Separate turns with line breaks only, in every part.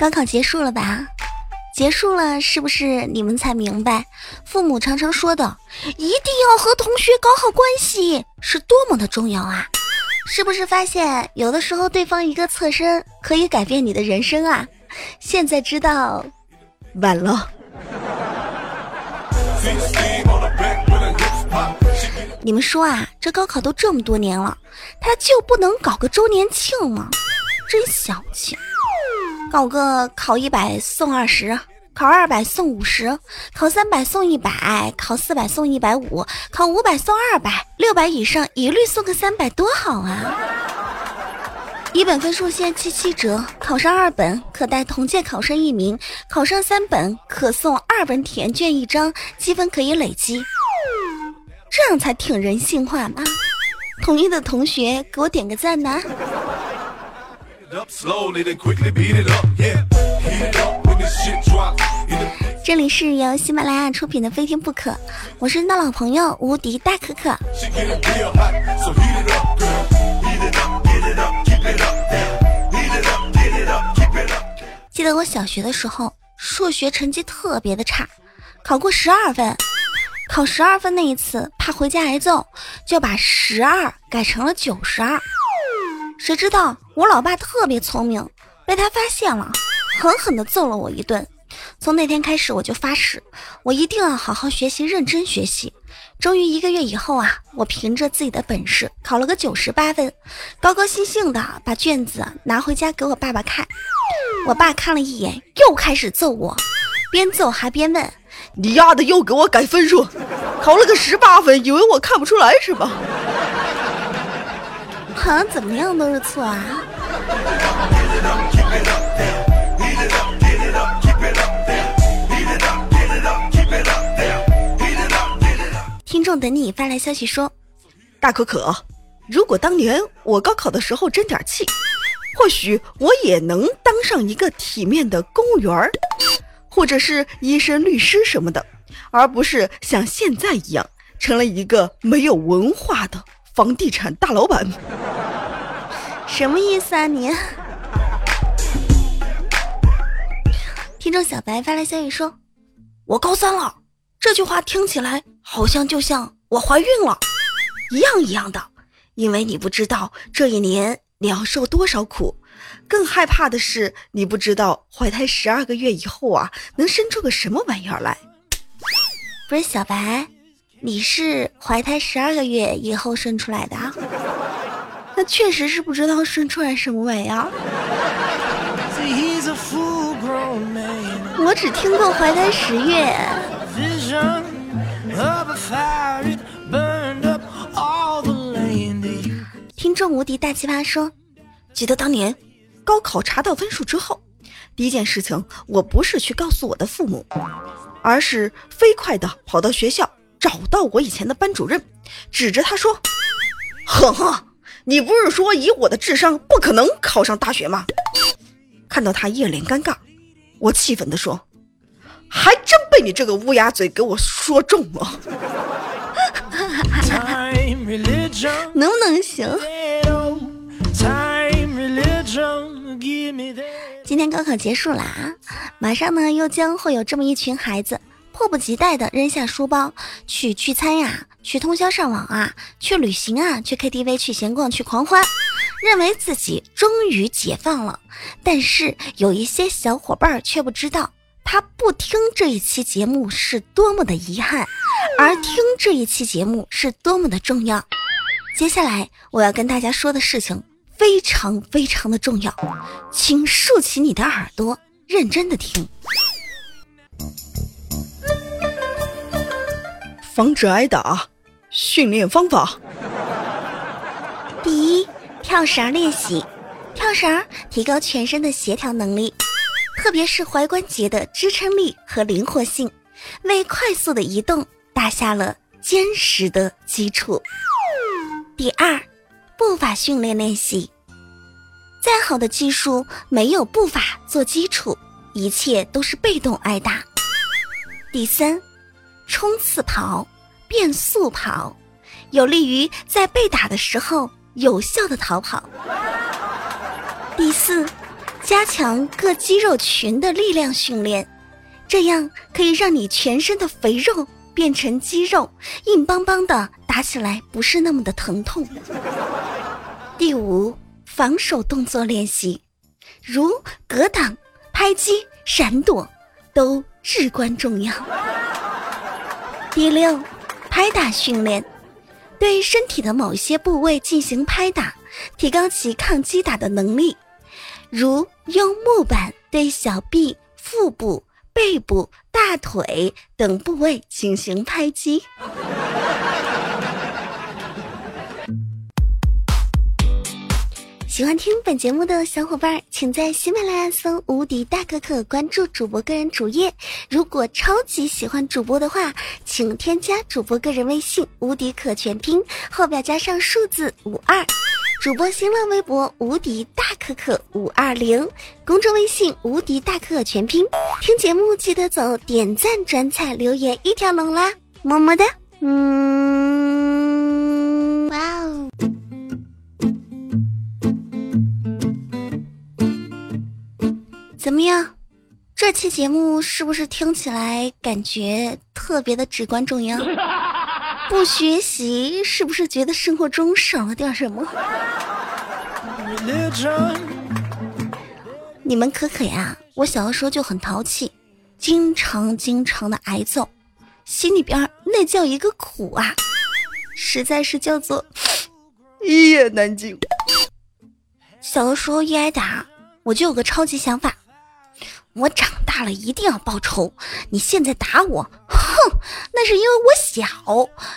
高考结束了吧？结束了，是不是你们才明白，父母常常说的“一定要和同学搞好关系”是多么的重要啊？是不是发现有的时候对方一个侧身可以改变你的人生啊？现在知道，晚了。你们说啊，这高考都这么多年了，他就不能搞个周年庆吗？真小气！搞个考一百送二十，考二百送五十，考三百送一百，考四百送一百五，考五百送二百，六百以上一律送个三百，多好啊！一本分数线七七折，考上二本可带同届考生一名，考上三本可送二本填卷一张，积分可以累积，这样才挺人性化嘛！同意的同学给我点个赞呐！这里是由喜马拉雅出品的《非听不可》，我是你的老朋友无敌大可可。记得我小学的时候，数学成绩特别的差，考过十二分。考十二分那一次，怕回家挨揍，就把十二改成了九十二。谁知道我老爸特别聪明，被他发现了，狠狠地揍了我一顿。从那天开始，我就发誓，我一定要好好学习，认真学习。终于一个月以后啊，我凭着自己的本事考了个九十八分，高高兴兴的把卷子拿回家给我爸爸看。我爸看了一眼，又开始揍我，边揍还边问：“
你丫的又给我改分数，考了个十八分，以为我看不出来是吧？”
好像怎么样都是错啊！听众等你发来消息说：“
大可可，如果当年我高考的时候争点气，或许我也能当上一个体面的公务员，或者是医生、律师什么的，而不是像现在一样成了一个没有文化的房地产大老板。”
什么意思啊你？听众小白发来消息说：“我高三了。”这句话听起来好像就像我怀孕了，一样一样的。因为你不知道这一年你要受多少苦，更害怕的是你不知道怀胎十二个月以后啊，能生出个什么玩意儿来。不是小白，你是怀胎十二个月以后生出来的啊？那确实是不知道生出来什么玩意儿。我只听过怀胎十月。听众无敌大奇葩说：“记得当年高考查到分数之后，第一件事情我不是去告诉我的父母，而是飞快的跑到学校找到我以前的班主任，指着他说：‘呵呵，你不是说以我的智商不可能考上大学吗？’看到他一脸尴尬，我气愤的说。”还真被你这个乌鸦嘴给我说中了，能不能行？今天高考结束了啊，马上呢又将会有这么一群孩子，迫不及待地扔下书包去聚餐呀，去通宵上网啊，去旅行啊，去 KTV，去闲逛，去狂欢，认为自己终于解放了。但是有一些小伙伴却不知道。他不听这一期节目是多么的遗憾，而听这一期节目是多么的重要。接下来我要跟大家说的事情非常非常的重要，请竖起你的耳朵，认真的听。
防止挨打，训练方法。
第一，跳绳练习，跳绳提高全身的协调能力。特别是踝关节的支撑力和灵活性，为快速的移动打下了坚实的基础。第二，步法训练练习。再好的技术没有步法做基础，一切都是被动挨打。第三，冲刺跑、变速跑，有利于在被打的时候有效的逃跑。第四。加强各肌肉群的力量训练，这样可以让你全身的肥肉变成肌肉，硬邦邦的，打起来不是那么的疼痛。第五，防守动作练习，如格挡、拍击、闪躲，都至关重要。第六，拍打训练，对身体的某些部位进行拍打，提高其抗击打的能力，如用木板对小臂、腹部、背部、大腿等部位进行拍击。喜欢听本节目的小伙伴，请在喜马拉雅搜“无敌大可可”，关注主播个人主页。如果超级喜欢主播的话，请添加主播个人微信“无敌可全拼”，后边加上数字五二。主播新浪微博“无敌大可可五二零”，公众微信“无敌大可可全拼”。听节目记得走点赞、转采、留言一条龙啦，么么哒。嗯，哇哦。怎么样？这期节目是不是听起来感觉特别的至关重要？不学习是不是觉得生活中少了点什么？你们可可呀？我小的时候就很淘气，经常经常的挨揍，心里边那叫一个苦啊，实在是叫做
一言难尽。
小的时候一挨打，我就有个超级想法。我长大了一定要报仇！你现在打我，哼，那是因为我小。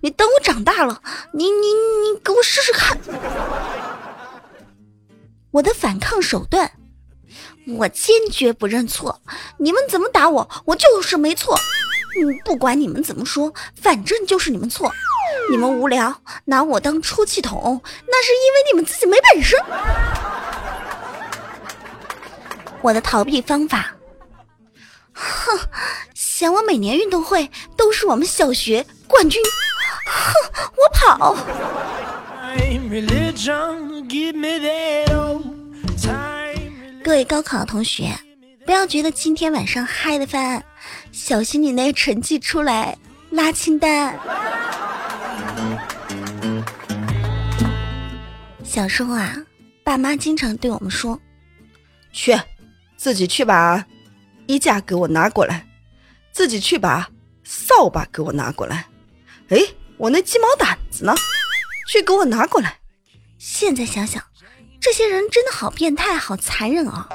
你等我长大了，你你你给我试试看。我的反抗手段，我坚决不认错。你们怎么打我，我就是没错。嗯，不管你们怎么说，反正就是你们错。你们无聊，拿我当出气筒，那是因为你们自己没本事。我的逃避方法。哼，想我每年运动会都是我们小学冠军，哼，我跑。各位高考的同学，不要觉得今天晚上嗨的翻，小心你那成绩出来拉清单。小时候啊，爸妈经常对我们说：“
去，自己去吧。”衣架给我拿过来，自己去把扫把给我拿过来。哎，我那鸡毛掸子呢？去给我拿过来。
现在想想，这些人真的好变态，好残忍啊！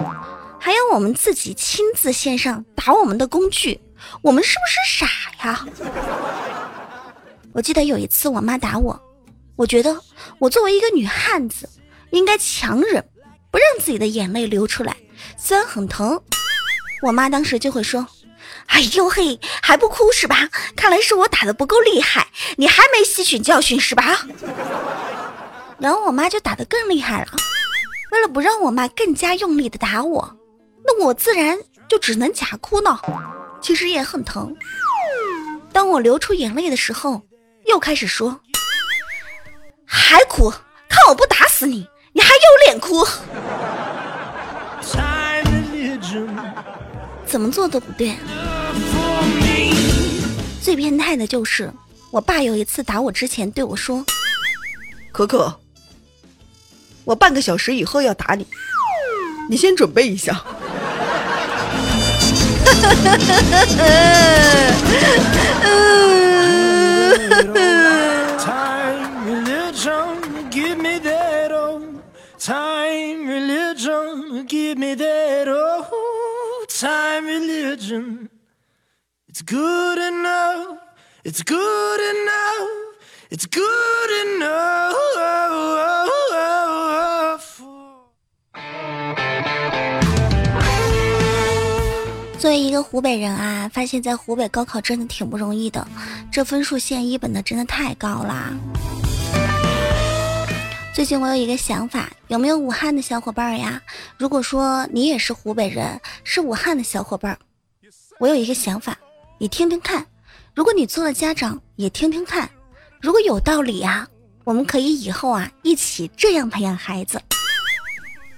还要我们自己亲自献上打我们的工具，我们是不是傻呀？我记得有一次我妈打我，我觉得我作为一个女汉子，应该强忍，不让自己的眼泪流出来，虽然很疼。我妈当时就会说：“哎呦嘿，还不哭是吧？看来是我打的不够厉害，你还没吸取教训是吧？” 然后我妈就打得更厉害了。为了不让我妈更加用力的打我，那我自然就只能假哭呢。其实也很疼。当我流出眼泪的时候，又开始说：“还哭？看我不打死你！你还有脸哭？” 怎么做都不对。最变态的就是，我爸有一次打我之前对我说：“
可可，我半个小时以后要打你，你先准备一下。”
作为一个湖北人啊，发现在湖北高考真的挺不容易的，这分数线一本的真的太高啦。最近我有一个想法，有没有武汉的小伙伴呀？如果说你也是湖北人，是武汉的小伙伴，我有一个想法，你听听看。如果你做了家长，也听听看。如果有道理啊，我们可以以后啊一起这样培养孩子。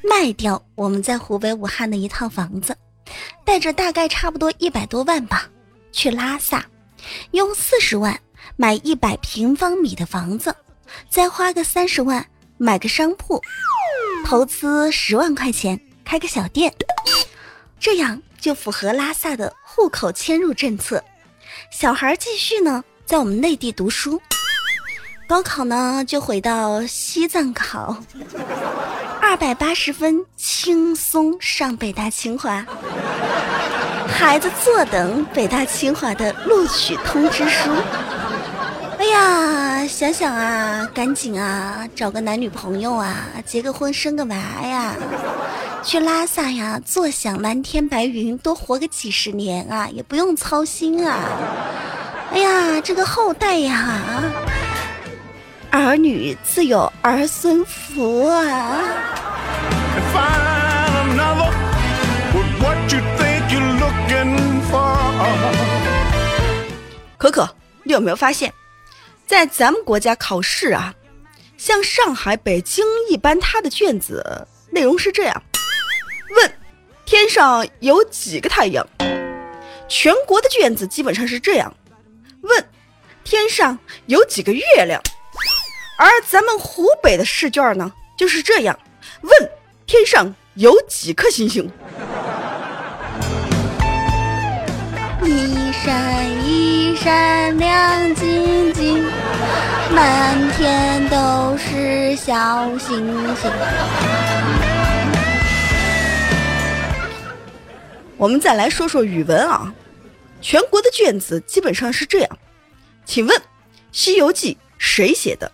卖掉我们在湖北武汉的一套房子，带着大概差不多一百多万吧，去拉萨，用四十万买一百平方米的房子，再花个三十万买个商铺，投资十万块钱开个小店，这样就符合拉萨的户口迁入政策。小孩继续呢，在我们内地读书。高考呢，就回到西藏考，二百八十分轻松上北大清华。孩子坐等北大清华的录取通知书。哎呀，想想啊，赶紧啊，找个男女朋友啊，结个婚，生个娃呀，去拉萨呀，坐享蓝天白云，多活个几十年啊，也不用操心啊。哎呀，这个后代呀。儿女自有儿孙福啊！
可可，你有没有发现，在咱们国家考试啊，像上海、北京一般，它的卷子内容是这样：问天上有几个太阳？全国的卷子基本上是这样：问天上有几个月亮？而咱们湖北的试卷呢，就是这样问：天上有几颗星星？
一闪一闪亮晶晶，满天都是小星星。
我们再来说说语文啊，全国的卷子基本上是这样，请问《西游记》谁写的？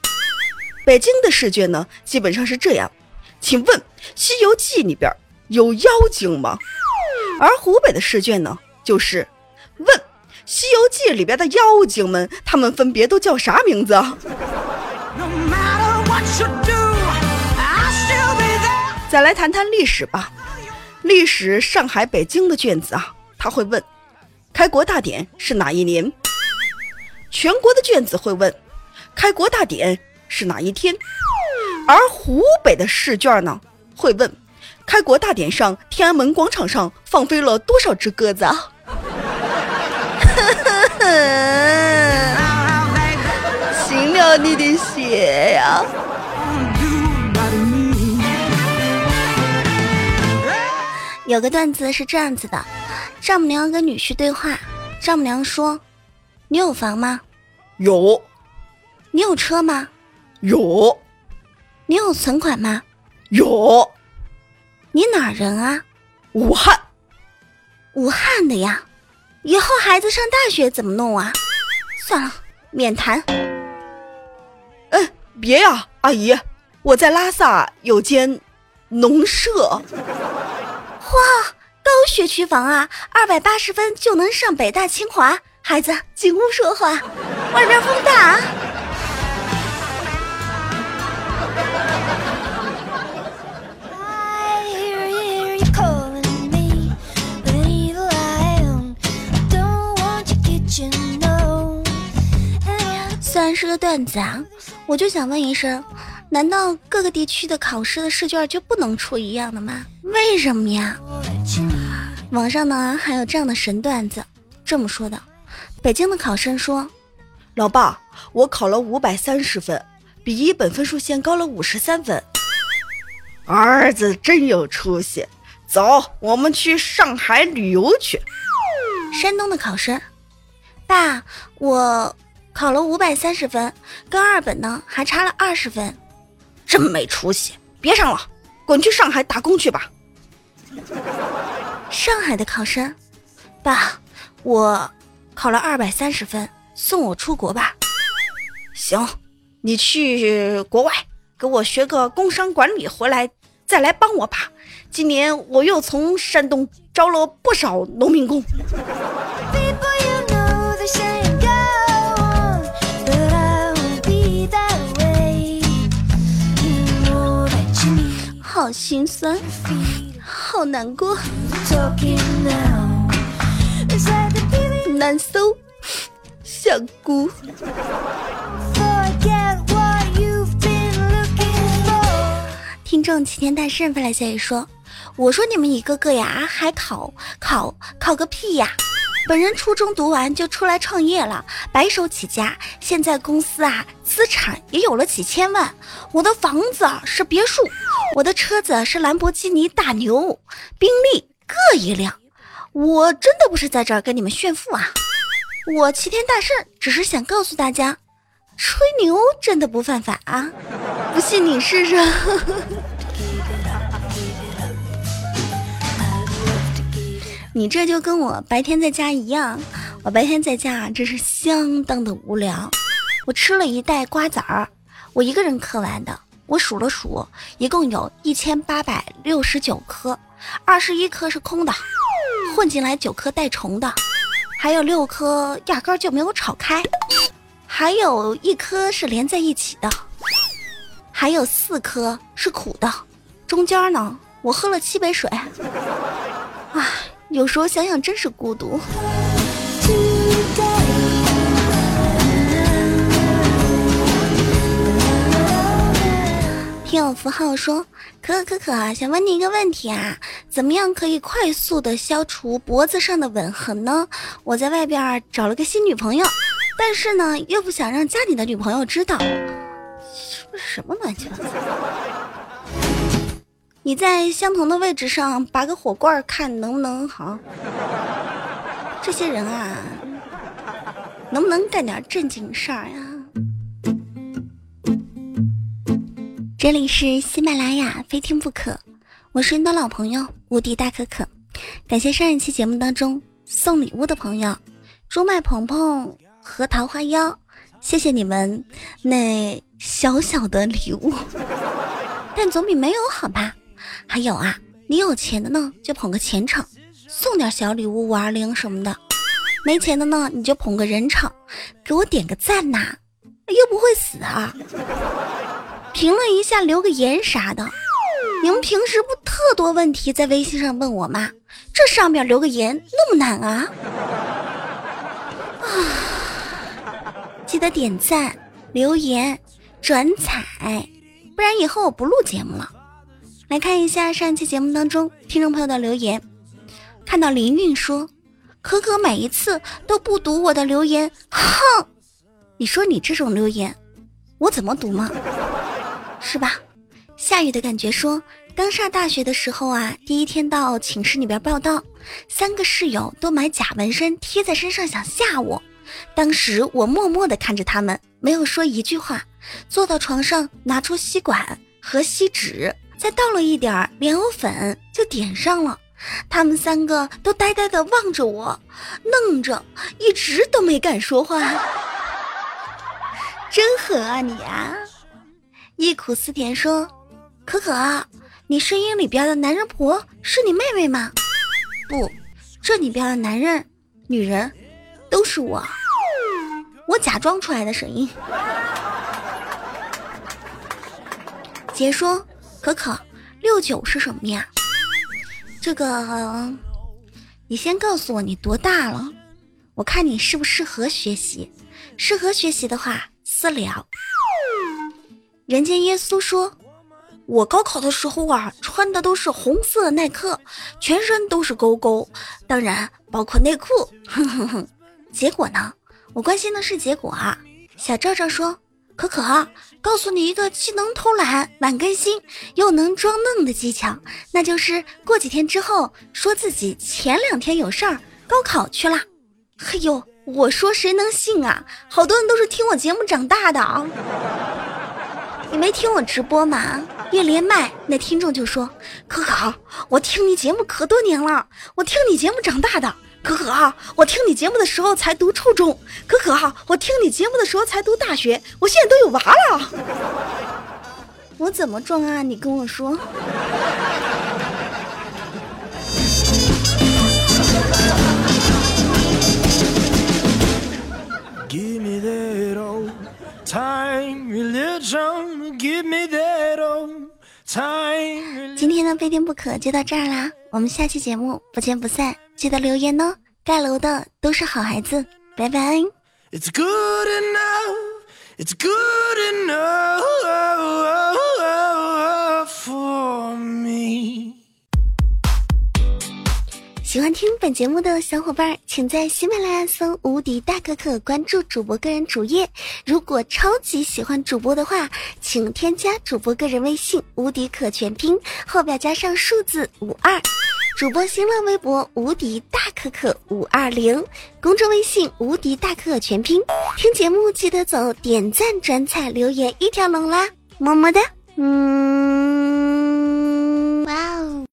北京的试卷呢，基本上是这样，请问《西游记》里边有妖精吗？而湖北的试卷呢，就是问《西游记》里边的妖精们，他们分别都叫啥名字？再来谈谈历史吧，历史上海、北京的卷子啊，他会问开国大典是哪一年？全国的卷子会问开国大典。是哪一天？而湖北的试卷呢，会问：开国大典上，天安门广场上放飞了多少只鸽子？啊？行了你的血呀！
有个段子是这样子的：丈母娘跟女婿对话，丈母娘说：“你有房吗？
有。
你有车吗？”
有，
你有存款吗？
有。
你哪人啊？
武汉。
武汉的呀。以后孩子上大学怎么弄啊？算了，免谈。
嗯，别呀，阿姨，我在拉萨有间农舍。哇，
高学区房啊，二百八十分就能上北大清华。孩子，进屋说话，外边风大。虽然是个段子啊，我就想问一声：难道各个地区的考试的试卷就不能出一样的吗？为什么呀？网上呢还有这样的神段子，这么说的：北京的考生说，
老爸，我考了五百三十分，比一本分数线高了五十三分。儿子真有出息，走，我们去上海旅游去。
山东的考生，爸，我。考了五百三十分，跟二本呢还差了二十分，
真没出息！别上了，滚去上海打工去吧。
上海的考生，爸，我考了二百三十分，送我出国吧。
行，你去国外给我学个工商管理，回来再来帮我吧。今年我又从山东招了不少农民工。
好心酸，好难过，难受，想哭。听众齐天大圣发来消息说：“我说你们一个个呀，还考考考个屁呀！本人初中读完就出来创业了，白手起家，现在公司啊资产也有了几千万。我的房子是别墅，我的车子是兰博基尼大牛，宾利各一辆。我真的不是在这儿跟你们炫富啊！我齐天大圣只是想告诉大家，吹牛真的不犯法啊！不信你试试。”你这就跟我白天在家一样，我白天在家真是相当的无聊。我吃了一袋瓜子儿，我一个人嗑完的。我数了数，一共有一千八百六十九颗，二十一颗是空的，混进来九颗带虫的，还有六颗压根就没有炒开，还有一颗是连在一起的，还有四颗是苦的，中间呢，我喝了七杯水。唉。有时候想想真是孤独。符号说：“可可可可，想问你一个问题啊，怎么样可以快速的消除脖子上的吻痕呢？我在外边找了个新女朋友，但是呢又不想让家里的女朋友知道，这是什么乱七八糟？” 你在相同的位置上拔个火罐，看能不能好？这些人啊，能不能干点正经事儿呀？这里是喜马拉雅，非听不可。我是你的老朋友无敌大可可。感谢上一期节目当中送礼物的朋友，朱麦鹏鹏和桃花妖，谢谢你们那小小的礼物，但总比没有好吧？还有啊，你有钱的呢，就捧个钱场，送点小礼物五二零什么的；没钱的呢，你就捧个人场，给我点个赞呐，又不会死啊！评论一下，留个言啥的。你们平时不特多问题在微信上问我吗？这上面留个言那么难啊？啊！记得点赞、留言、转采，不然以后我不录节目了。来看一下上一期节目当中听众朋友的留言，看到林韵说：“可可每一次都不读我的留言，哼！你说你这种留言，我怎么读吗？是吧？”下雨的感觉说：“刚上大学的时候啊，第一天到寝室里边报道，三个室友都买假纹身贴在身上想吓我，当时我默默的看着他们，没有说一句话，坐到床上拿出吸管和锡纸。”再倒了一点莲藕粉，就点上了。他们三个都呆呆的望着我，愣着，一直都没敢说话。真狠啊你啊！忆苦思甜说：“可可，你声音里边的男人婆是你妹妹吗？”不，这里边的男人、女人都是我，我假装出来的声音。姐说。可可，六九是什么呀？这个，你先告诉我你多大了，我看你适不适合学习。适合学习的话，私聊。人间耶稣说，我高考的时候啊，穿的都是红色耐克，全身都是勾勾，当然包括内裤。哼哼哼，结果呢？我关心的是结果啊。小赵赵说。可可，告诉你一个既能偷懒、晚更新又能装嫩的技巧，那就是过几天之后说自己前两天有事儿，高考去了。嘿呦，我说谁能信啊？好多人都是听我节目长大的啊！你没听我直播吗？一连麦，那听众就说：“可可，我听你节目可多年了，我听你节目长大的。”可可，我听你节目的时候才读初中。可可，我听你节目的时候才读大学。我现在都有娃了。我怎么装啊？你跟我说。今天的非听不可就到这儿啦，我们下期节目不见不散。记得留言哦，盖楼的都是好孩子，拜拜。It's good enough, it's good enough 喜欢听本节目的小伙伴，请在喜马拉雅搜“无敌大可可”，关注主播个人主页。如果超级喜欢主播的话，请添加主播个人微信“无敌可全拼”，后边加上数字五二。主播新浪微博“无敌大可可五二零”，公众微信“无敌大可可全拼”。听节目记得走点赞、转采、留言一条龙啦，么么哒，嗯。哇哦